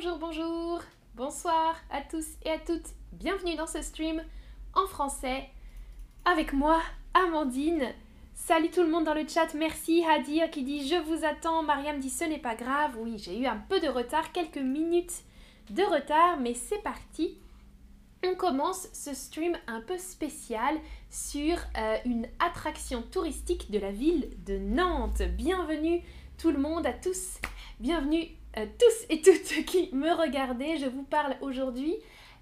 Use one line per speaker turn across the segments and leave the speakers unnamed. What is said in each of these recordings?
Bonjour, bonjour, bonsoir à tous et à toutes. Bienvenue dans ce stream en français avec moi, Amandine. Salut tout le monde dans le chat. Merci Hadir qui dit je vous attends. Mariam dit ce n'est pas grave. Oui, j'ai eu un peu de retard, quelques minutes de retard, mais c'est parti. On commence ce stream un peu spécial sur euh, une attraction touristique de la ville de Nantes. Bienvenue tout le monde, à tous. Bienvenue euh, tous et toutes qui me regardez. Je vous parle aujourd'hui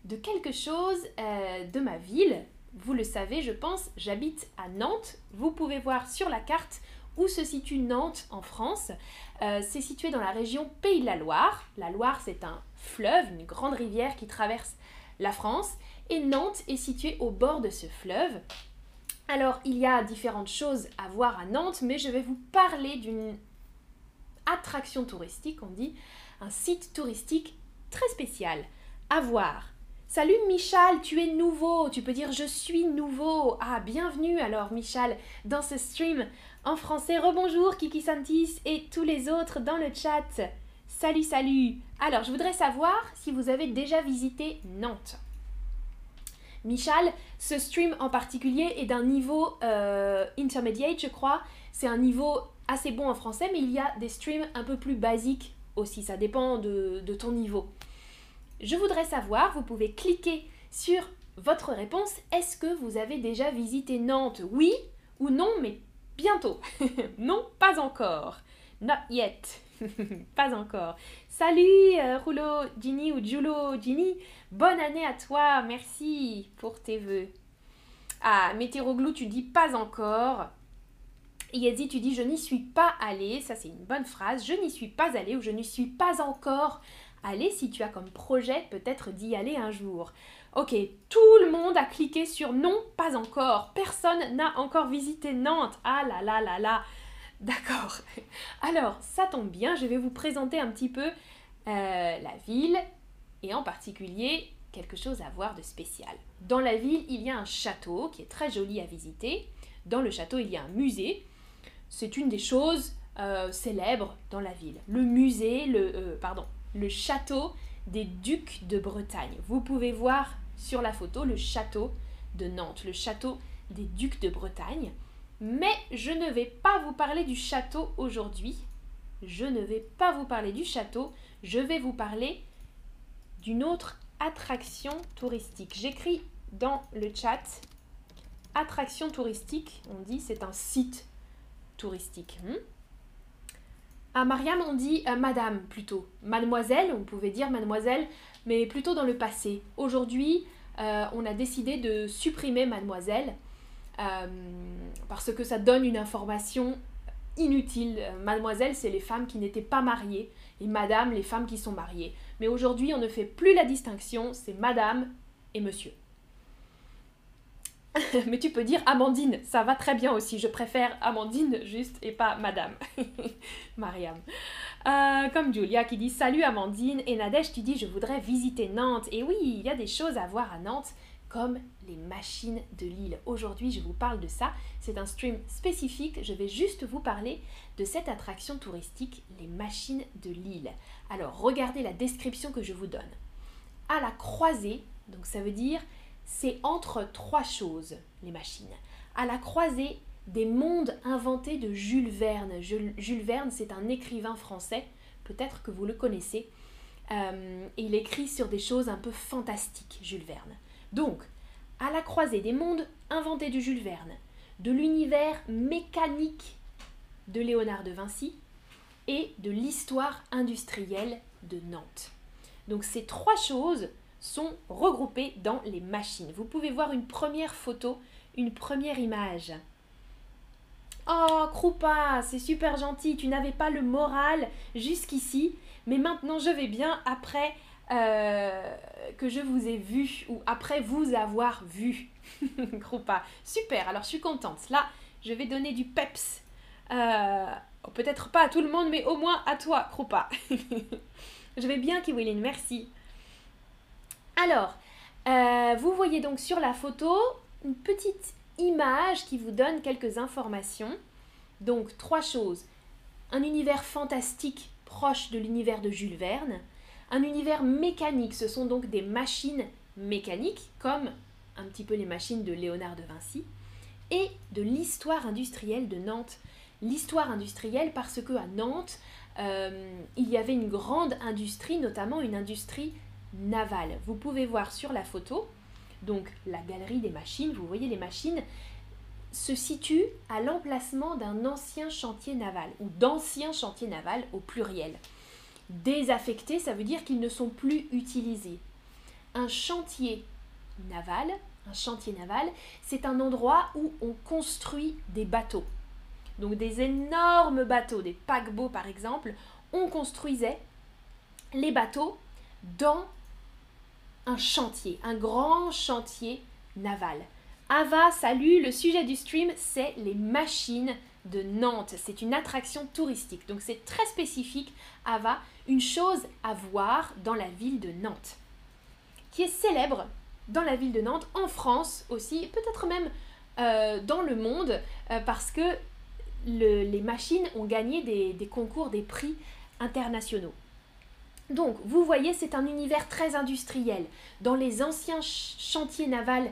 de quelque chose euh, de ma ville. Vous le savez, je pense, j'habite à Nantes. Vous pouvez voir sur la carte où se situe Nantes en France. c'est situé dans la région Pays de la Loire. La Loire, c'est un fleuve, une grande rivière qui traverse la France, et Nantes est située au bord de ce fleuve. Alors, il y a différentes choses à voir à Nantes, mais je vais vous parler d'une attraction touristique, on dit, un site touristique très spécial à voir. Salut Michal, tu es nouveau, tu peux dire je suis nouveau. Ah, bienvenue alors Michal dans ce stream en français. Rebonjour Kiki Santis et tous les autres dans le chat. Salut, salut Alors, je voudrais savoir si vous avez déjà visité Nantes. Michal, ce stream en particulier est d'un niveau euh, intermediate, je crois. C'est un niveau assez bon en français, mais il y a des streams un peu plus basiques aussi. Ça dépend de, ton niveau. Je voudrais savoir, vous pouvez cliquer sur votre réponse. Est-ce que vous avez déjà visité Nantes? Oui ou non, mais bientôt. non, pas encore. Not yet. pas encore. Salut euh, Roulo Ginny ou Julo Ginny. Bonne année à toi. Merci pour tes vœux. Ah, Météroglou, tu dis pas encore. Yezi, tu dis je n'y suis pas allée. Ça, c'est une bonne phrase. Je n'y suis pas allée ou je n'y suis pas encore allée. Si tu as comme projet peut-être d'y aller un jour. Ok, tout le monde a cliqué sur non, pas encore. Personne n'a encore visité Nantes. Ah là là là là. D'accord. Alors, ça tombe bien, je vais vous présenter un petit peu euh, la ville et en particulier quelque chose à voir de spécial. Dans la ville, il y a un château qui est très joli à visiter. Dans le château, il y a un musée. C'est une des choses euh, célèbres dans la ville. Le musée, euh, pardon, le château des ducs de Bretagne. Vous pouvez voir sur la photo le château de Nantes, le château des ducs de Bretagne. Mais je ne vais pas vous parler du château aujourd'hui. Je ne vais pas vous parler du château. Je vais vous parler d'une autre attraction touristique. J'écris dans le chat attraction touristique. On dit c'est un site touristique. Hmm à Mariam, on dit euh, madame plutôt. Mademoiselle, on pouvait dire mademoiselle, mais plutôt dans le passé. Aujourd'hui, euh, on a décidé de supprimer mademoiselle euh, parce que ça donne une information inutile. Mademoiselle, c'est les femmes qui n'étaient pas mariées, et madame, les femmes qui sont mariées. Mais aujourd'hui, on ne fait plus la distinction, c'est madame et monsieur. Mais tu peux dire Amandine, ça va très bien aussi. Je préfère Amandine juste et pas Madame. Mariam. Euh, comme Julia qui dit Salut Amandine et Nadège, tu dis Je voudrais visiter Nantes. Et oui, il y a des choses à voir à Nantes comme les machines de l'île. Aujourd'hui, je vous parle de ça. C'est un stream spécifique. Je vais juste vous parler de cette attraction touristique, les machines de l'île. Alors, regardez la description que je vous donne. À la croisée, donc ça veut dire c'est entre trois choses, les machines. À la croisée des mondes inventés de Jules Verne. Jules Verne, c'est un écrivain français, peut-être que vous le connaissez. Euh, il écrit sur des choses un peu fantastiques, Jules Verne. Donc, à la croisée des mondes inventés de Jules Verne, de l'univers mécanique de Léonard de Vinci et de l'histoire industrielle de Nantes. Donc ces trois choses sont regroupées dans les machines. Vous pouvez voir une première photo, une première image. Oh, Krupa, c'est super gentil, tu n'avais pas le moral jusqu'ici, mais maintenant je vais bien après euh, que je vous ai vu ou après vous avoir vu. Krupa, super, alors je suis contente. Là, je vais donner du peps. Euh, peut-être pas à tout le monde, mais au moins à toi, Krupa. je vais bien, Kiwilin, merci. Alors, euh, vous voyez donc sur la photo une petite image qui vous donne quelques informations. Donc, trois choses. Un univers fantastique proche de l'univers de Jules Verne, un univers mécanique. Ce sont donc des machines mécaniques, comme un petit peu les machines de Léonard de Vinci, et de l'histoire industrielle de Nantes. L'histoire industrielle parce que à Nantes, euh, il y avait une grande industrie, notamment une industrie navale. Vous pouvez voir sur la photo, donc la galerie des machines, vous voyez les machines, se situe à l'emplacement d'un ancien chantier naval, ou d'anciens chantiers navals au pluriel. Désaffectés, ça veut dire qu'ils ne sont plus utilisés. Un chantier naval, un chantier naval, c'est un endroit où on construit des bateaux. Donc des énormes bateaux, des paquebots par exemple, on construisait les bateaux dans un chantier, un grand chantier naval. Ava, salut, le sujet du stream, c'est les machines de Nantes. C'est une attraction touristique, donc c'est très spécifique. Ava, une chose à voir dans la ville de Nantes, qui est célèbre dans la ville de Nantes, en France aussi, peut-être même euh, dans le monde, euh, parce que les machines ont gagné des, concours, des prix internationaux. Donc, vous voyez, c'est un univers très industriel. Dans les anciens chantiers navals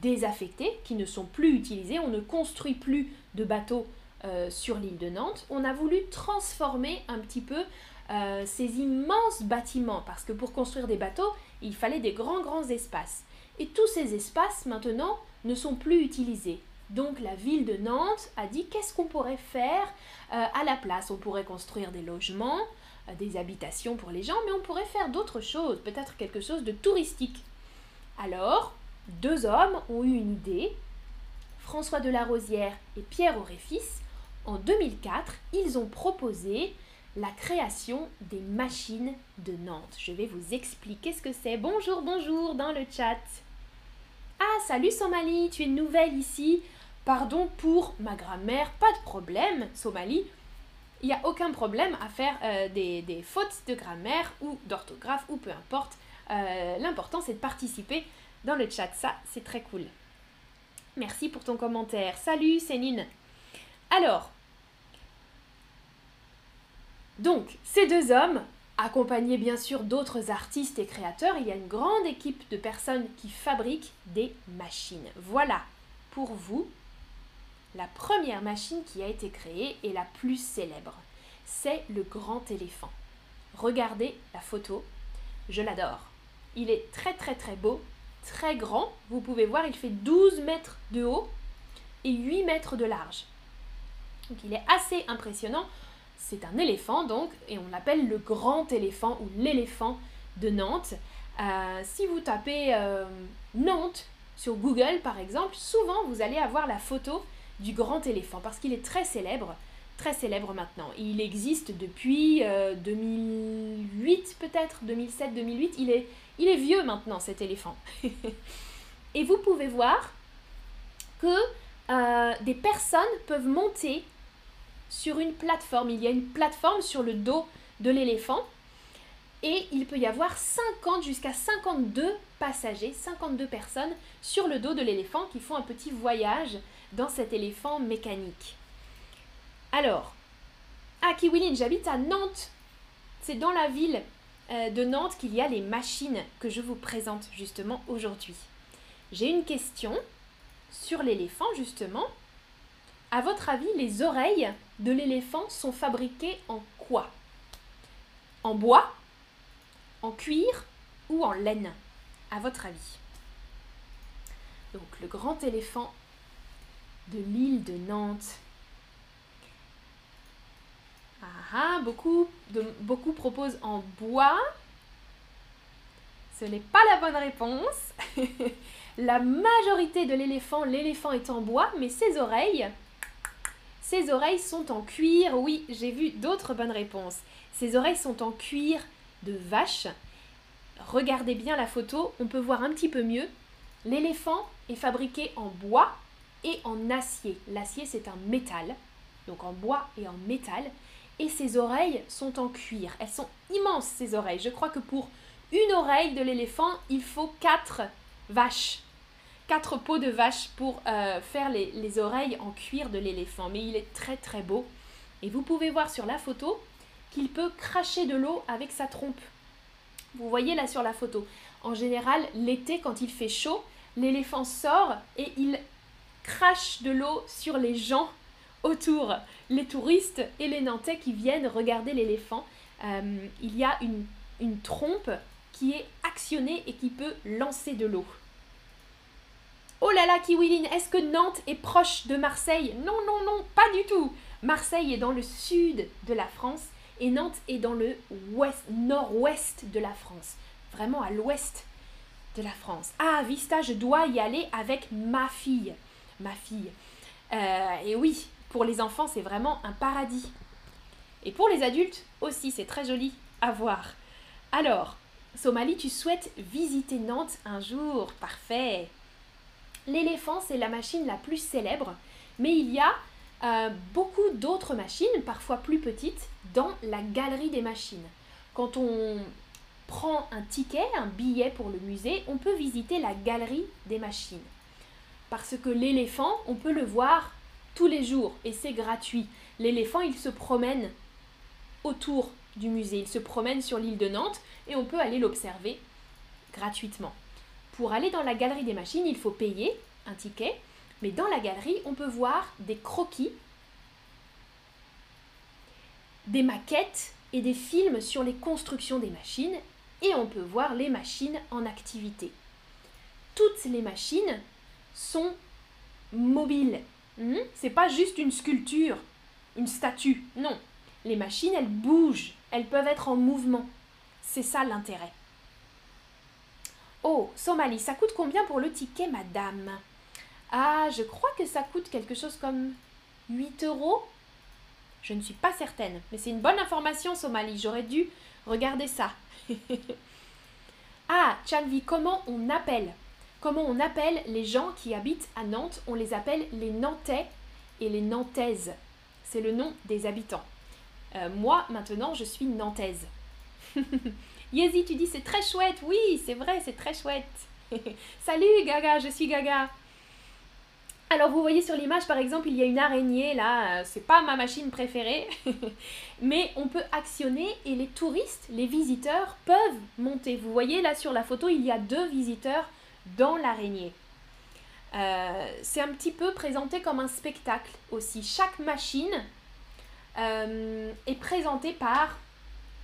désaffectés, qui ne sont plus utilisés, on ne construit plus de bateaux euh, sur l'île de Nantes, on a voulu transformer un petit peu ces immenses bâtiments, parce que pour construire des bateaux, il fallait des grands, grands espaces. Et tous ces espaces maintenant ne sont plus utilisés. Donc la ville de Nantes a dit qu'est-ce qu'on pourrait faire euh, à la place? On pourrait construire des logements, euh, des habitations pour les gens, mais on pourrait faire d'autres choses, peut-être quelque chose de touristique. Alors, deux hommes ont eu une idée, François de la Rosière et Pierre Auréfis. En 2004, ils ont proposé la création des machines de Nantes. Je vais vous expliquer ce que c'est. Bonjour, bonjour dans le chat. Ah, salut Somali, tu es nouvelle ici. Pardon pour ma grammaire, pas de problème, Somali. Il n'y a aucun problème à faire euh, des, fautes de grammaire ou d'orthographe ou peu importe. Euh, l'important c'est de participer dans le chat, ça c'est très cool. Merci pour ton commentaire. Salut Céline. Alors, donc, ces deux hommes, accompagnés bien sûr d'autres artistes et créateurs, il y a une grande équipe de personnes qui fabriquent des machines. Voilà pour vous la première machine qui a été créée et la plus célèbre. C'est le grand éléphant. Regardez la photo, je l'adore. Il est très très très beau, très grand. Vous pouvez voir, il fait 12 mètres de haut et 8 mètres de large. Donc il est assez impressionnant. C'est un éléphant donc, et on l'appelle le grand éléphant ou l'éléphant de Nantes. Euh, si vous tapez euh, Nantes sur Google par exemple, souvent vous allez avoir la photo du grand éléphant parce qu'il est très célèbre, très célèbre maintenant. Il existe depuis 2008 euh, peut-être, 2007-2008. Il est, il est vieux maintenant cet éléphant. et vous pouvez voir que des personnes peuvent monter sur une plateforme. Il y a une plateforme sur le dos de l'éléphant et il peut y avoir 50 jusqu'à 52 passagers, 52 personnes sur le dos de l'éléphant qui font un petit voyage dans cet éléphant mécanique. Alors, à Kiwilin, j'habite à Nantes. C'est dans la ville euh, de Nantes qu'il y a les machines que je vous présente justement aujourd'hui. J'ai une question sur l'éléphant justement. À votre avis, les oreilles de l'éléphant sont fabriquées en quoi? En bois? En cuir? Ou en laine? À votre avis Donc le grand éléphant de l'île de Nantes. Ah, ah beaucoup, beaucoup proposent en bois. Ce n'est pas la bonne réponse. la majorité de l'éléphant, l'éléphant est en bois, mais ses oreilles ses oreilles sont en cuir. Oui, j'ai vu d'autres bonnes réponses. Ses oreilles sont en cuir de vache. Regardez bien la photo, on peut voir un petit peu mieux. L'éléphant est fabriqué en bois et en acier. L'acier, c'est un métal, donc en bois et en métal. Et ses oreilles sont en cuir. Elles sont immenses, ces oreilles. Je crois que pour une oreille de l'éléphant, il faut quatre vaches quatre peaux de vache pour euh, faire les, oreilles en cuir de l'éléphant. Mais il est très très beau. Et vous pouvez voir sur la photo qu'il peut cracher de l'eau avec sa trompe. Vous voyez là sur la photo. En général, l'été, quand il fait chaud, l'éléphant sort et il crache de l'eau sur les gens autour, les touristes et les Nantais qui viennent regarder l'éléphant. Euh, il y a une, une trompe qui est actionnée et qui peut lancer de l'eau. Oh là là, Kiwilin, est-ce que Nantes est proche de Marseille? Non, non, non, pas du tout. Marseille est dans le sud de la France et Nantes est dans le ouest, nord-ouest de la France. Vraiment à l'ouest de la France. Ah, Vista, je dois y aller avec ma fille. Ma fille. Euh, et oui, pour les enfants, c'est vraiment un paradis. Et pour les adultes aussi, c'est très joli à voir. Alors, Somalie, tu souhaites visiter Nantes un jour? Parfait. L'éléphant, c'est la machine la plus célèbre, mais il y a euh, beaucoup d'autres machines, parfois plus petites, dans la galerie des machines. Quand on prend un ticket, un billet pour le musée, on peut visiter la galerie des machines. Parce que l'éléphant, on peut le voir tous les jours et c'est gratuit. L'éléphant, il se promène autour du musée, il se promène sur l'île de Nantes et on peut aller l'observer gratuitement. Pour aller dans la galerie des machines, il faut payer un ticket, mais dans la galerie, on peut voir des croquis, des maquettes et des films sur les constructions des machines, et on peut voir les machines en activité. Toutes les machines sont mobiles. Hmm? C'est pas juste une sculpture, une statue. Non. Les machines, elles bougent, elles peuvent être en mouvement. C'est ça l'intérêt. Oh, Somalie, ça coûte combien pour le ticket, madame? Ah, je crois que ça coûte quelque chose comme 8 euros. Je ne suis pas certaine, mais c'est une bonne information, Somalie. J'aurais dû regarder ça. ah, Chanvi, comment on appelle? Comment on appelle les gens qui habitent à Nantes On les appelle les Nantais et les Nantaises. C'est le nom des habitants. Euh, moi, maintenant, je suis nantaise. Yezi, tu dis c'est très chouette. Oui, c'est vrai, c'est très chouette. Salut Gaga, je suis Gaga. Alors vous voyez sur l'image par exemple, il y a une araignée là, euh, c'est pas ma machine préférée, mais on peut actionner et les touristes, les visiteurs peuvent monter. Vous voyez là sur la photo, il y a deux visiteurs dans l'araignée. Euh, c'est un petit peu présenté comme un spectacle aussi. Chaque machine euh, est présentée par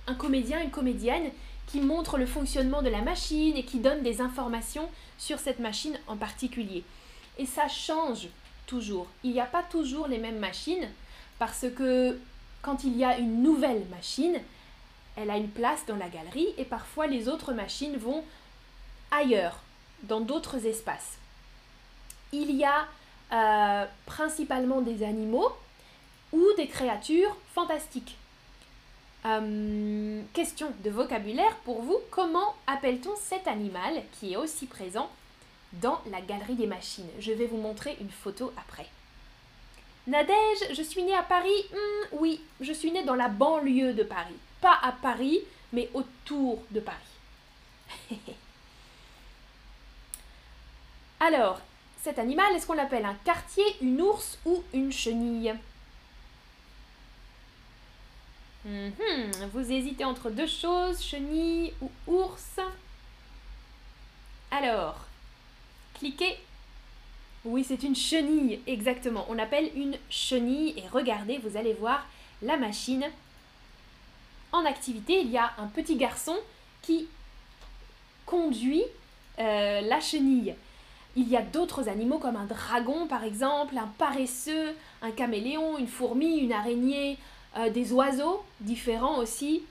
un comédien, une comédienne qui montre le fonctionnement de la machine et qui donne des informations sur cette machine en particulier. Et ça change toujours. Il n'y a pas toujours les mêmes machines parce que quand il y a une nouvelle machine, elle a une place dans la galerie et parfois les autres machines vont ailleurs, dans d'autres espaces. Il y a euh, principalement des animaux ou des créatures fantastiques. Euh, question de vocabulaire pour vous. Comment appelle-t-on cet animal qui est aussi présent dans la galerie des machines? Je vais vous montrer une photo après. Nadège, je suis née à Paris hmm, Oui, je suis née dans la banlieue de Paris. Pas à Paris, mais autour de Paris. Alors, cet animal, est-ce qu'on l'appelle un quartier, une ours ou une chenille? Mhm. Vous hésitez entre deux choses, chenille ou ours. Alors, cliquez. Oui, c'est une chenille, exactement. On appelle une chenille et regardez, vous allez voir la machine en activité. Il y a un petit garçon qui conduit euh, la chenille. Il y a d'autres animaux comme un dragon par exemple, un paresseux, un caméléon, une fourmi, une araignée, euh, des oiseaux différents aussi.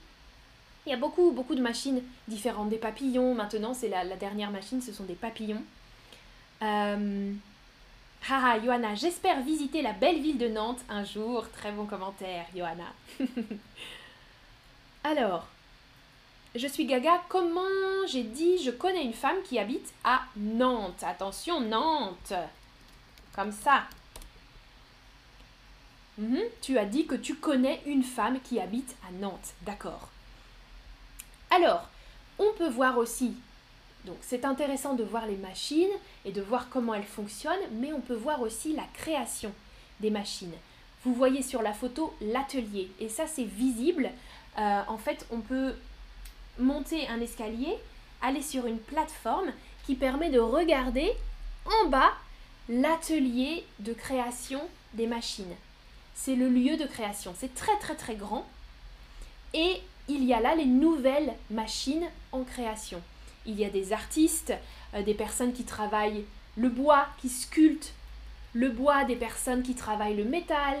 Il y a beaucoup, beaucoup de machines différentes. Des papillons, maintenant c'est la, dernière machine, ce sont des papillons. Euh... Haha, Johanna, j'espère visiter la belle ville de Nantes un jour. Très bon commentaire, Johanna. Alors, je suis Gaga. Comment j'ai dit Je connais une femme qui habite à Nantes. Attention, Nantes. Comme ça. Mhm. Tu as dit que tu connais une femme qui habite à Nantes. D'accord. Alors, on peut voir aussi, donc c'est intéressant de voir les machines et de voir comment elles fonctionnent, mais on peut voir aussi la création des machines. Vous voyez sur la photo l'atelier, et ça c'est visible. Euh, en fait, on peut monter un escalier, aller sur une plateforme qui permet de regarder en bas l'atelier de création des machines. C'est le lieu de création. C'est très très très grand. Et il y a là les nouvelles machines en création. Il y a des artistes, euh, des personnes qui travaillent le bois, qui sculptent le bois, des personnes qui travaillent le métal.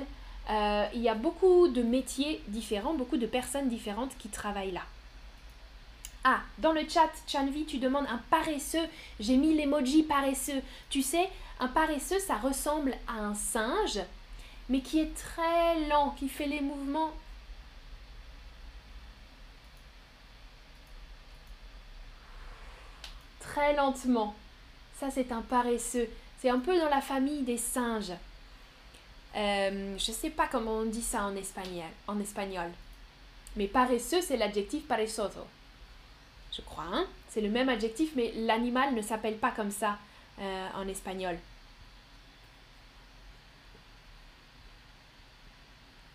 Euh, il y a beaucoup de métiers différents, beaucoup de personnes différentes qui travaillent là. Ah, dans le chat, Chanvi, tu demandes un paresseux. J'ai mis l'emoji paresseux. Tu sais, un paresseux, ça ressemble à un singe, mais qui est très lent, qui fait les mouvements très lentement. Ça, c'est un paresseux. C'est un peu dans la famille des singes. Euh, je ne sais pas comment on dit ça en espagnol. En espagnol. Mais paresseux, c'est l'adjectif paresoso. Je crois, hein C'est le même adjectif, mais l'animal ne s'appelle pas comme ça euh, en espagnol.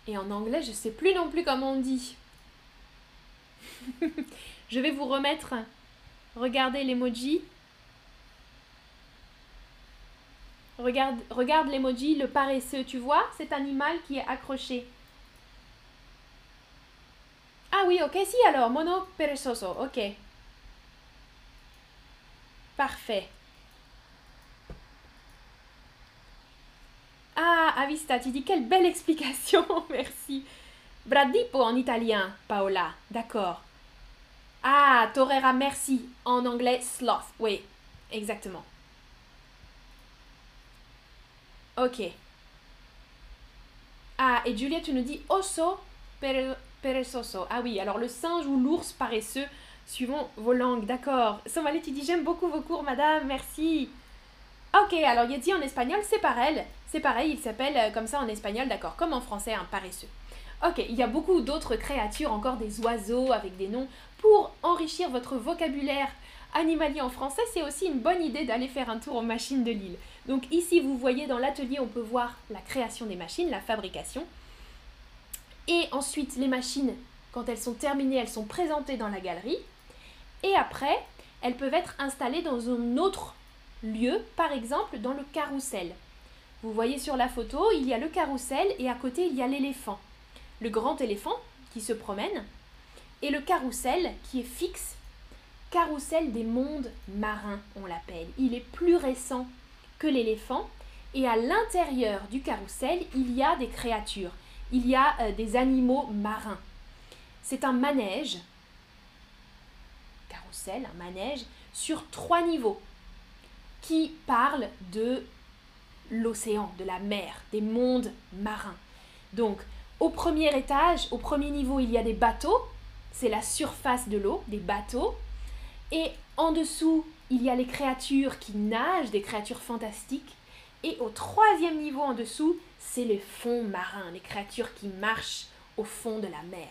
Et en anglais, je ne sais plus non plus comment on dit. je vais vous remettre. Regardez l'emoji. Regarde, regarde l'emoji, le paresseux. Tu vois cet animal qui est accroché? Ah oui, ok, si alors, mono perezoso, ok. Parfait. Ah, Avista, tu dis quelle belle explication, merci. Bradipo en italien, Paola, d'accord. Ah, torera merci en anglais sloth, oui, exactement. Ok. Ah, et Julia, tu nous dis osso perezoso. Ah oui, alors le singe ou l'ours paresseux, suivant vos langues, d'accord. Somali, tu dis j'aime beaucoup vos cours, madame, merci. Ok, alors Yeti en espagnol, c'est pareil. C'est pareil, il s'appelle euh, comme ça en espagnol, d'accord, comme en français, un paresseux. Ok, il y a beaucoup d'autres créatures, encore des oiseaux avec des noms. Pour enrichir votre vocabulaire animalier en français, c'est aussi une bonne idée d'aller faire un tour aux machines de Lille. Donc ici, vous voyez dans l'atelier, on peut voir la création des machines, la fabrication. Et ensuite, les machines, quand elles sont terminées, elles sont présentées dans la galerie. Et après, elles peuvent être installées dans un autre lieu, par exemple dans le carrousel. Vous voyez sur la photo, il y a le carrousel et à côté, il y a l'éléphant. Le grand éléphant qui se promène et le carrousel qui est fixe. Carrousel des mondes marins, on l'appelle. Il est plus récent que l'éléphant et à l'intérieur du carrousel, il y a des créatures. Il y a euh, des animaux marins. C'est un manège, un manège, sur trois niveaux qui parle de l'océan, de la mer, des mondes marins. Donc, au premier étage, au premier niveau, il y a des bateaux, c'est la surface de l'eau, des bateaux. Et en dessous, il y a les créatures qui nagent, des créatures fantastiques. Et au troisième niveau en dessous, c'est le fond marin, les créatures qui marchent au fond de la mer.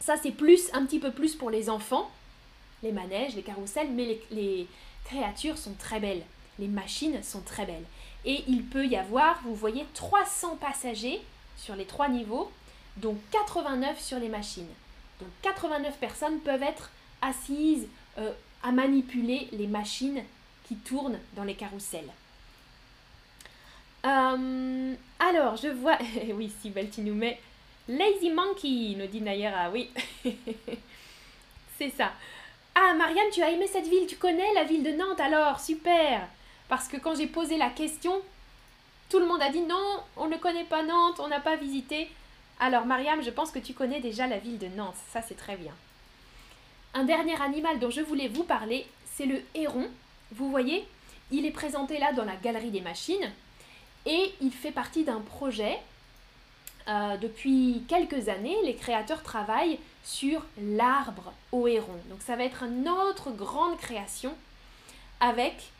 Ça, c'est plus, un petit peu plus pour les enfants, les manèges, les carousels, mais les, créatures sont très belles. Les machines sont très belles. Et il peut y avoir, vous voyez, 300 passagers sur les trois niveaux, dont 89 sur les machines. Donc 89 personnes peuvent être assises euh, à manipuler les machines qui tournent dans les carousels. Euh, alors, je vois... oui, si tu nous met Lazy Monkey, nous dit Nayara, oui. C'est ça. Ah, Marianne, tu as aimé cette ville, tu connais la ville de Nantes alors, super Parce que quand j'ai posé la question, tout le monde a dit non, on ne connaît pas Nantes, on n'a pas visité. Alors, Mariam, je pense que tu connais déjà la ville de Nantes, ça c'est très bien. Un dernier animal dont je voulais vous parler, c'est le héron. Vous voyez, il est présenté là dans la galerie des machines et il fait partie d'un projet. Euh, depuis quelques années, les créateurs travaillent sur l'arbre au héron. Donc ça va être une autre grande création avec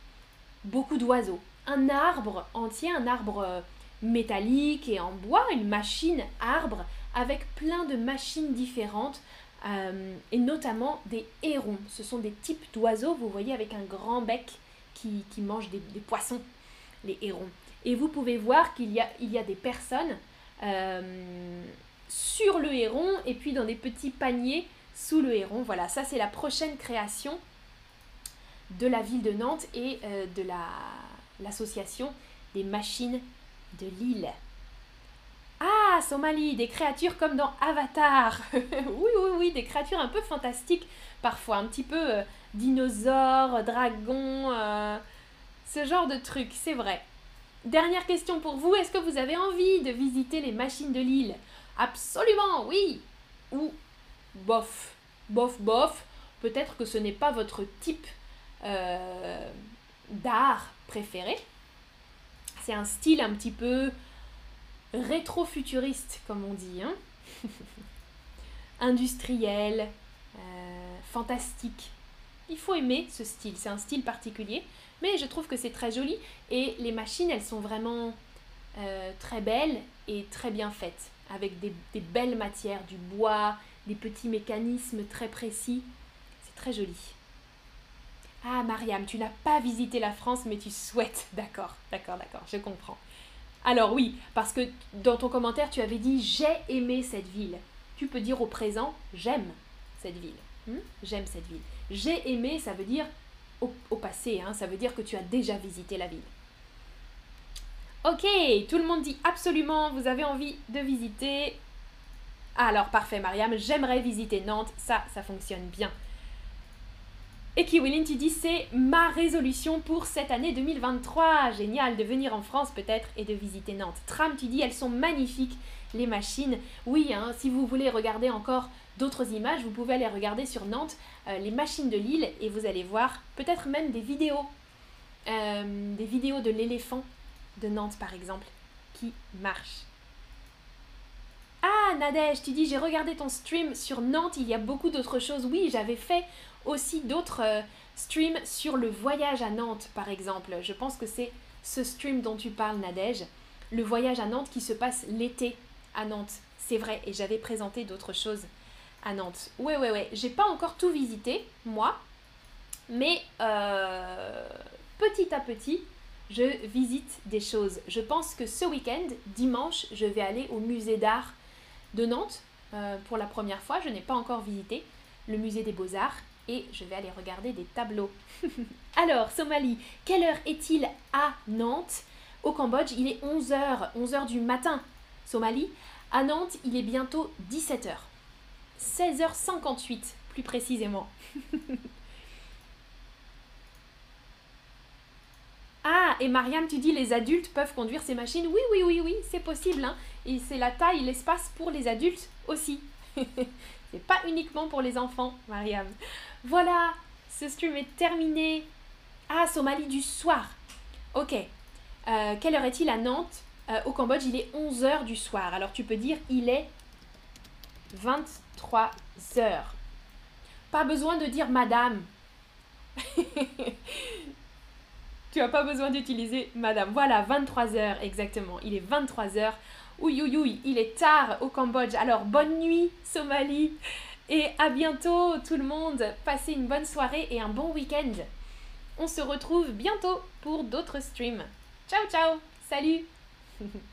beaucoup d'oiseaux. Un arbre entier, un arbre euh, métallique et en bois, une machine arbre avec plein de machines différentes euh, et notamment des hérons. Ce sont des types d'oiseaux, vous voyez, avec un grand bec qui, qui des, poissons, les hérons. Et vous pouvez voir qu'il y a, il y a des personnes euh, sur le héron et puis dans des petits paniers sous le héron. Voilà, ça c'est la prochaine création de la ville de Nantes et euh, de l'association des machines de l'île. Ah, Somalie, des créatures comme dans Avatar. oui, oui, oui, des créatures un peu fantastiques parfois, un petit peu euh, dinosaures, dragons, euh, ce genre de trucs, c'est vrai. Dernière question pour vous, est-ce que vous avez envie de visiter les machines de l'île Absolument, oui Ou bof, bof, bof, peut-être que ce n'est pas votre type euh, d'art préféré. C'est un style un petit peu rétro-futuriste, comme on dit. Hein Industriel, euh, fantastique. Il faut aimer ce style, c'est un style particulier, mais je trouve que c'est très joli et les machines, elles sont vraiment euh, très belles et très bien faites, avec des, des belles matières, du bois, des petits mécanismes très précis. C'est très joli. Ah, Mariam, tu n'as pas visité la France, mais tu souhaites. D'accord, d'accord, d'accord, je comprends. Alors oui, parce que dans ton commentaire, tu avais dit j'ai aimé cette ville. Tu peux dire au présent j'aime cette ville. Hmm? J'aime cette ville. J'ai aimé, ça veut dire au, passé, hein, ça veut dire que tu as déjà visité la ville. Ok, tout le monde dit absolument, vous avez envie de visiter. Alors parfait, Mariam, j'aimerais visiter Nantes, ça, ça fonctionne bien. Et Kiwilin, tu dis c'est ma résolution pour cette année 2023. Génial de venir en France peut-être et de visiter Nantes. Tram, tu dis elles sont magnifiques les machines. Oui, hein, si vous voulez regarder encore d'autres images, vous pouvez aller regarder sur Nantes euh, les machines de l'île et vous allez voir peut-être même des vidéos. Euh, des vidéos de l'éléphant de Nantes par exemple qui marche. Ah Nadège, tu dis j'ai regardé ton stream sur Nantes, il y a beaucoup d'autres choses. Oui, j'avais fait aussi d'autres euh, streams sur le voyage à Nantes, par exemple. Je pense que c'est ce stream dont tu parles, Nadège. Le voyage à Nantes qui se passe l'été à Nantes. C'est vrai, et j'avais présenté d'autres choses à Nantes. Ouais, ouais, ouais. J'ai pas encore tout visité, moi. Mais euh, petit à petit, je visite des choses. Je pense que ce week-end, dimanche, je vais aller au musée d'art de Nantes euh, pour la première fois. Je n'ai pas encore visité le musée des beaux-arts et je vais aller regarder des tableaux. Alors, Somalie, quelle heure est-il à Nantes? Au Cambodge, il est 11h, 11h du matin. Somalie, à Nantes, il est bientôt 17h. 16h58, plus précisément. ah, et Mariam, tu dis les adultes peuvent conduire ces machines Oui, oui, oui, oui, c'est possible. Hein. Et c'est la taille, l'espace pour les adultes aussi. c'est pas uniquement pour les enfants, Mariam. Voilà, ce stream est terminé. Ah, Somalie du soir. Ok. Euh, quelle heure est-il à Nantes? Euh, Au Cambodge, il est 11h du soir. Alors tu peux dire il est 23 h Pas besoin de dire madame. tu n'as pas besoin d'utiliser madame. Voilà, 23 h exactement. Il est 23 h Ouïe, ouïe, ouïe, il est tard au Cambodge. Alors, bonne nuit, Somalie. Et à bientôt tout le monde. Passez une bonne soirée et un bon week-end. On se retrouve bientôt pour d'autres streams. Ciao ciao Salut